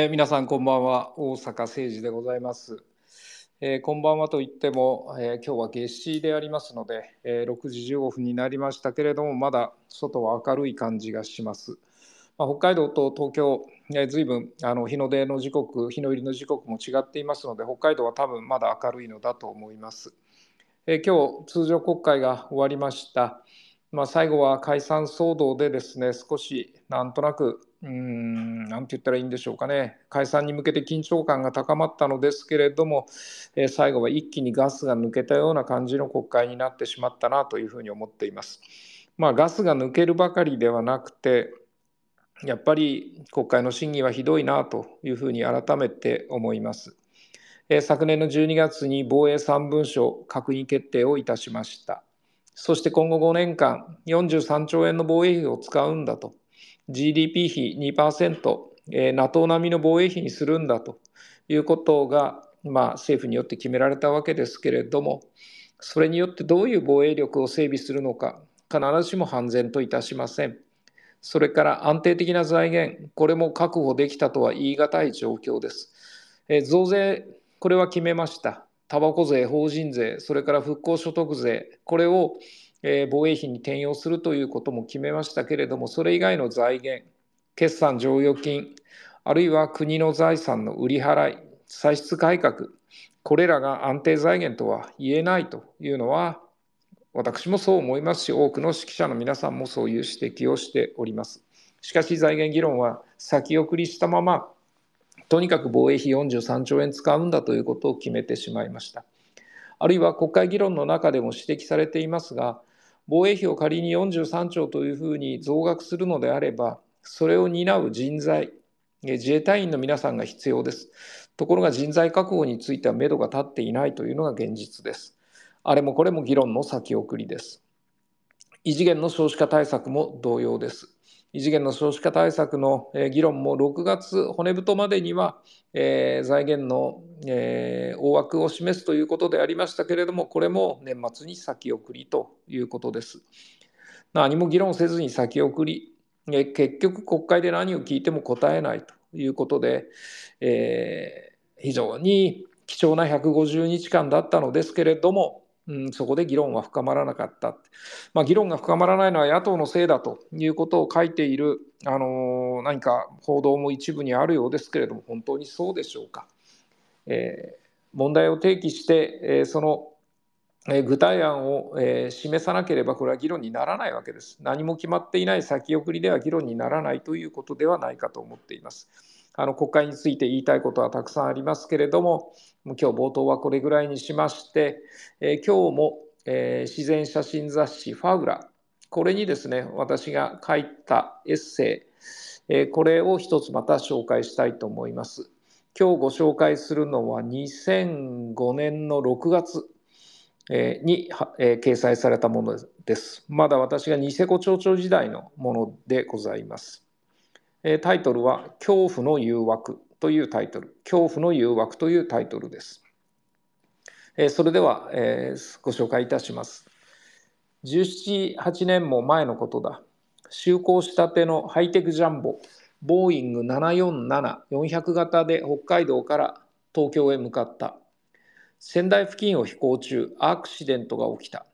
えー皆さんこんばんは。大阪誠二でございます、えーこんばんはといっても、えー今日は夏至でありますので、え6時15分になりましたけれどもまだ外は明るい感じがします、まあ、北海道と東京、えー、随分あの日の出の時刻日の入りの時刻も違っていますので北海道は多分まだ明るいのだと思います、えー今日通常国会が終わりました。まあ、最後は解散騒動でですね、少しなんとなく、うん、なんて言ったらいいんでしょうかね、解散に向けて緊張感が高まったのですけれども、えー最後は一気にガスが抜けたような感じの国会になってしまったなというふうに思っています。まあ、ガスが抜けるばかりではなくて、やっぱり国会の審議はひどいなというふうに改めて思います。えー昨年の12月に防衛3文書閣議決定をいたしました。そして今後5年間、43兆円の防衛費を使うんだと、GDP 比2%、えー NATO 並みの防衛費にするんだということが、まあ、政府によって決められたわけですけれども、それによってどういう防衛力を整備するのか、必ずしも判然といたしません。それから安定的な財源、これも確保できたとは言い難い状況です。えー増税、これは決めました。タバコ税、法人税、それから復興所得税、これを、防衛費に転用するということも決めましたけれども、それ以外の財源、決算剰余金、あるいは国の財産の売り払い、歳出改革、これらが安定財源とは言えないというのは、私もそう思いますし、多くの識者の皆さんもそういう指摘をしております。しかし、財源議論は先送りしたまま、とにかく防衛費43兆円使うんだということを決めてしまいました。あるいは国会議論の中でも指摘されていますが、防衛費を仮に43兆というふうに増額するのであれば、それを担う人材、自衛隊員の皆さんが必要です。ところが人材確保については目処が立っていないというのが現実です。あれもこれも議論の先送りです。異次元の少子化対策も同様です。異次元の少子化対策の議論も6月骨太までには、えー財源の、えー大枠を示すということでありましたけれども、これも年末に先送りということです。何も議論せずに先送り、えー結局国会で何を聞いても答えないということで、えー非常に貴重な150日間だったのですけれども、うん、そこで議論は深まらなかった。まあ、議論が深まらないのは野党のせいだということを書いている、あのー何か報道も一部にあるようですけれども、本当にそうでしょうか。えー問題を提起して、えーその、え具体案を、え示さなければ、これは議論にならないわけです。何も決まっていない先送りでは議論にならないということではないかと思っています。あの国会について言いたいことはたくさんありますけれども、今日冒頭はこれぐらいにしまして、えー今日も、えー自然写真雑誌ファウラ、これにですね、私が書いたエッセイ、えーこれを一つまた紹介したいと思います。今日ご紹介するのは2005年の6月に、掲載されたものです。まだ私がニセコ町長時代のものでございます。えタイトルは「恐怖の誘惑」というタイトル「恐怖の誘惑」というタイトルです。えそれでは、えご紹介いたします。17、8年も前のことだ。就航したてのハイテクジャンボ、ボーイング747-400型で北海道から東京へ向かった。仙台付近を飛行中、アクシデントが起きた。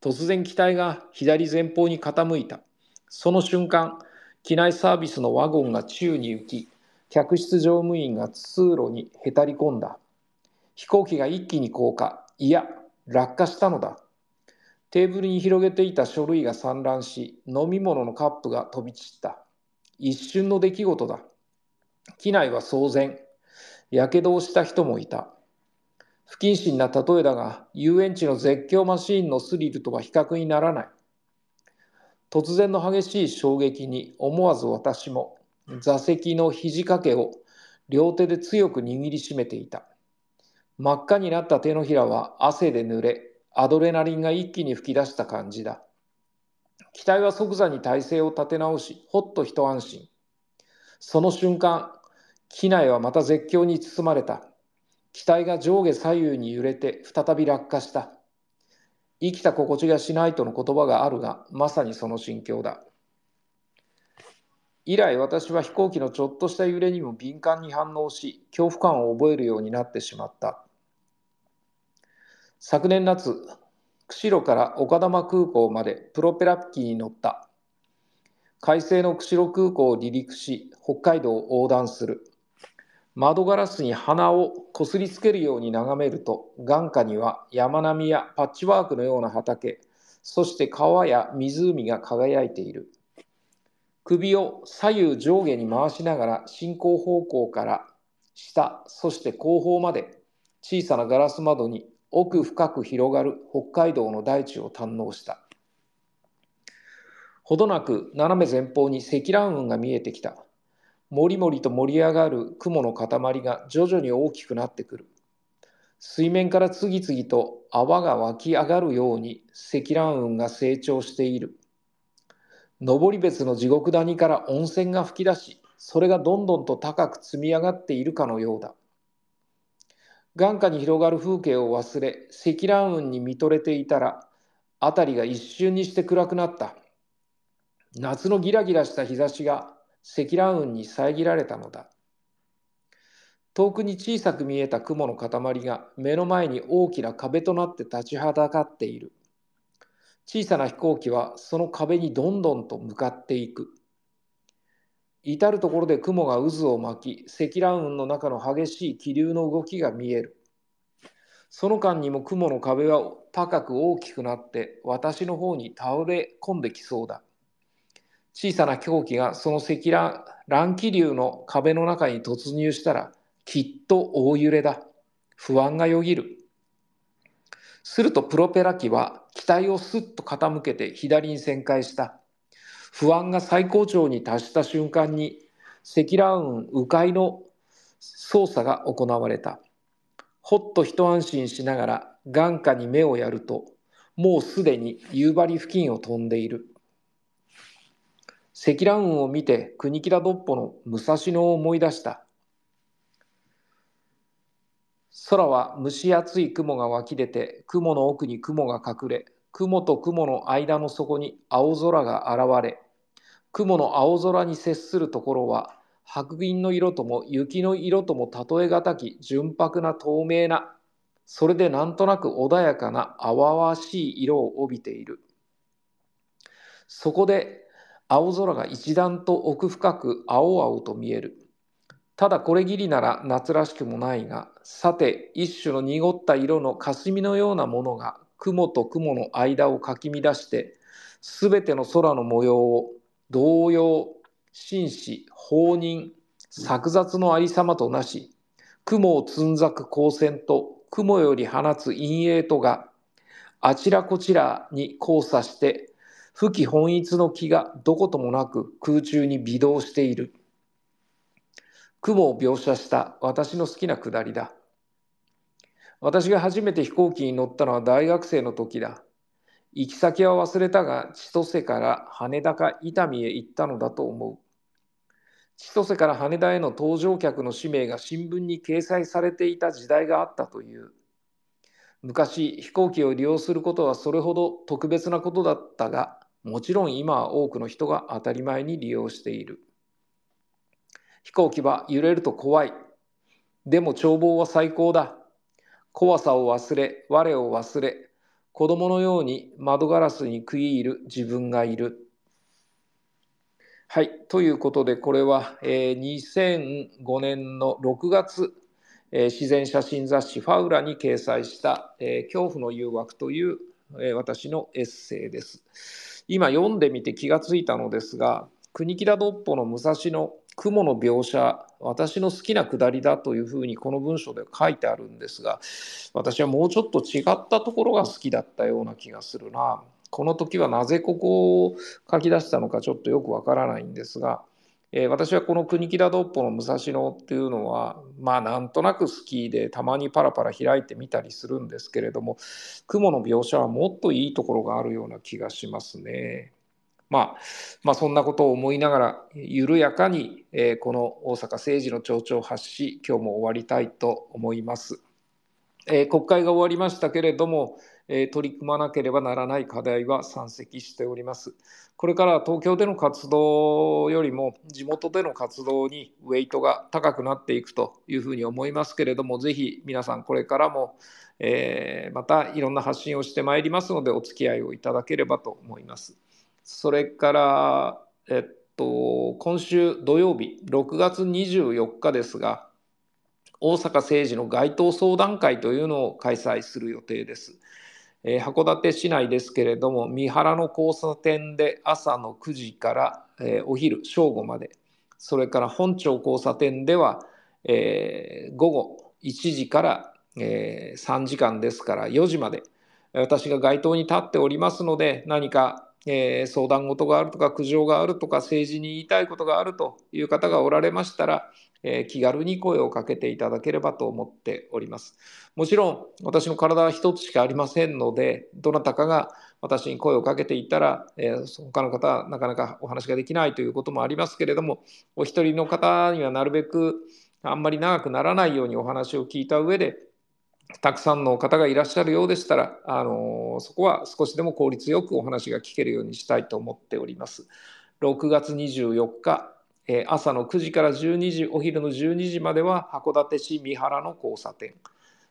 突然機体が左前方に傾いた。その瞬間、機内サービスのワゴンが宙に浮き、客室乗務員が通路にへたり込んだ。飛行機が一気に降下、いや、落下したのだ。テーブルに広げていた書類が散乱し、飲み物のカップが飛び散った。一瞬の出来事だ。機内は騒然。やけどをした人もいた。不謹慎な例えだが、遊園地の絶叫マシーンのスリルとは比較にならない。突然の激しい衝撃に思わず私も座席の肘掛けを両手で強く握りしめていた。真っ赤になった手のひらは汗で濡れ、アドレナリンが一気に噴き出した感じだ。機体は即座に体勢を立て直し、ほっと一安心。その瞬間、機内はまた絶叫に包まれた。機体が上下左右に揺れて再び落下した。生きた心地がしないとの言葉があるが、まさにその心境だ。以来私は飛行機のちょっとした揺れにも敏感に反応し恐怖感を覚えるようになってしまった。昨年夏釧路から丘珠空港までプロペラ機に乗った。快晴の釧路空港を離陸し北海道を横断する。窓ガラスに鼻をこすりつけるように眺めると眼下には山並みやパッチワークのような畑そして川や湖が輝いている首を左右上下に回しながら進行方向から下そして後方まで小さなガラス窓に奥深く広がる北海道の大地を堪能した。ほどなく斜め前方に積乱雲が見えてきた。もりもりと盛り上がる雲の塊が徐々に大きくなってくる。水面から次々と泡が湧き上がるように積乱雲が成長している。登別の地獄谷から温泉が噴き出し、それがどんどんと高く積み上がっているかのようだ。眼下に広がる風景を忘れ積乱雲に見とれていたら辺りが一瞬にして暗くなった夏のギラギラした日差しが積乱雲に遮られたのだ。遠くに小さく見えた雲の塊が目の前に大きな壁となって立ちはだかっている。小さな飛行機はその壁にどんどんと向かっていく。至る所で雲が渦を巻き積乱雲の中の激しい気流の動きが見える。その間にも雲の壁は高く大きくなって私の方に倒れ込んできそうだ。小さな狂気がその積乱乱気流の壁の中に突入したらきっと大揺れだ不安がよぎるするとプロペラ機は機体をすっと傾けて左に旋回した不安が最高潮に達した瞬間に積乱雲迂回の操作が行われた。ほっと一安心しながら眼下に目をやると、もうすでに夕張付近を飛んでいる。積乱雲を見て国木田どっぽの武蔵野を思い出した。空は蒸し暑い雲が湧き出て、雲の奥に雲が隠れ、雲と雲の間の底に青空が現れ、雲の青空に接するところは、白銀の色とも雪の色とも例えがたき純白な透明な、それでなんとなく穏やかな淡々しい色を帯びている。そこで青空が一段と奥深く青々と見える。ただこれぎりなら夏らしくもないが、さて一種の濁った色の霞のようなものが雲と雲の間をかき乱して、すべての空の模様を同様、紳士、放任、作雑のありさまとなし、雲をつんざく光線と雲より放つ陰影とが、あちらこちらに交差して、不起本一の気がどこともなく空中に微動している。雲を描写した私の好きなくだりだ。私が初めて飛行機に乗ったのは大学生の時だ。行き先は忘れたが、千歳から羽田か伊丹へ行ったのだと思う。千歳から羽田への搭乗客の氏名が新聞に掲載されていた時代があったという。昔、飛行機を利用することはそれほど特別なことだったが、もちろん今は多くの人が当たり前に利用している。飛行機は揺れると怖い。でも眺望は最高だ。怖さを忘れ、我を忘れ、子供のように窓ガラスに食い入る自分がいる。はい。ということで、これは、えー、2005年の6月、えー、自然写真雑誌ファウラに掲載した、えー、恐怖の誘惑という、えー、私のエッセイです。今読んでみて気がついたのですが、国木田どっぽの武蔵野雲の描写私の好きなくだりだというふうにこの文章で書いてあるんですが私はもうちょっと違ったところが好きだったような気がするなこの時はなぜここを書き出したのかちょっとよくわからないんですが、えー、私はこの国木田どっぽの武蔵野っていうのはまあなんとなく好きでたまにパラパラ開いてみたりするんですけれども雲の描写はもっといいところがあるような気がしますね。まあ、まあ、そんなことを思いながら、緩やかに、えー、この大阪政治の町長発し、今日も終わりたいと思います。え国会が終わりましたけれども、え取り組まなければならない課題は山積しております。これから東京での活動よりも地元での活動にウェイトが高くなっていくというふうに思いますけれども、ぜひ皆さんこれからも、えまたいろんな発信をしてまいりますので、お付き合いをいただければと思います。それから、えっと、今週土曜日、6月24日ですが、大阪政治の街頭相談会というのを開催する予定です。えー、函館市内ですけれども、三原の交差点で朝の9時から、えー、お昼正午まで、それから本町交差点では、えー、午後1時から、え3時間ですから4時まで、私が街頭に立っておりますので、何かえ、相談事があるとか苦情があるとか政治に言いたいことがあるという方がおられましたら、えー、気軽に声をかけていただければと思っております。もちろん私の体は一つしかありませんので、どなたかが私に声をかけていたら、えー、他の方はなかなかお話ができないということもありますけれども、お一人の方にはなるべくあんまり長くならないようにお話を聞いた上で、たくさんの方がいらっしゃるようでしたら、あのそこは少しでも効率よくお話が聞けるようにしたいと思っております。6月24日、え朝の9時から12時、お昼の12時までは函館市三原の交差点。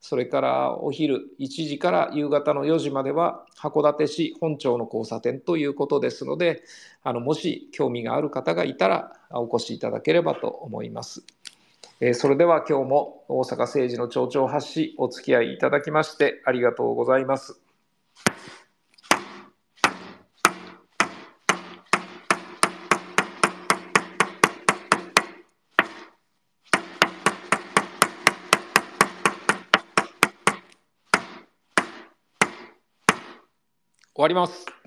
それからお昼1時から夕方の4時までは函館市本町の交差点ということですので、あのもし興味がある方がいたらお越しいただければと思います。えそれでは今日も大阪政治の町長発しお付き合いいただきましてありがとうございます。終わります。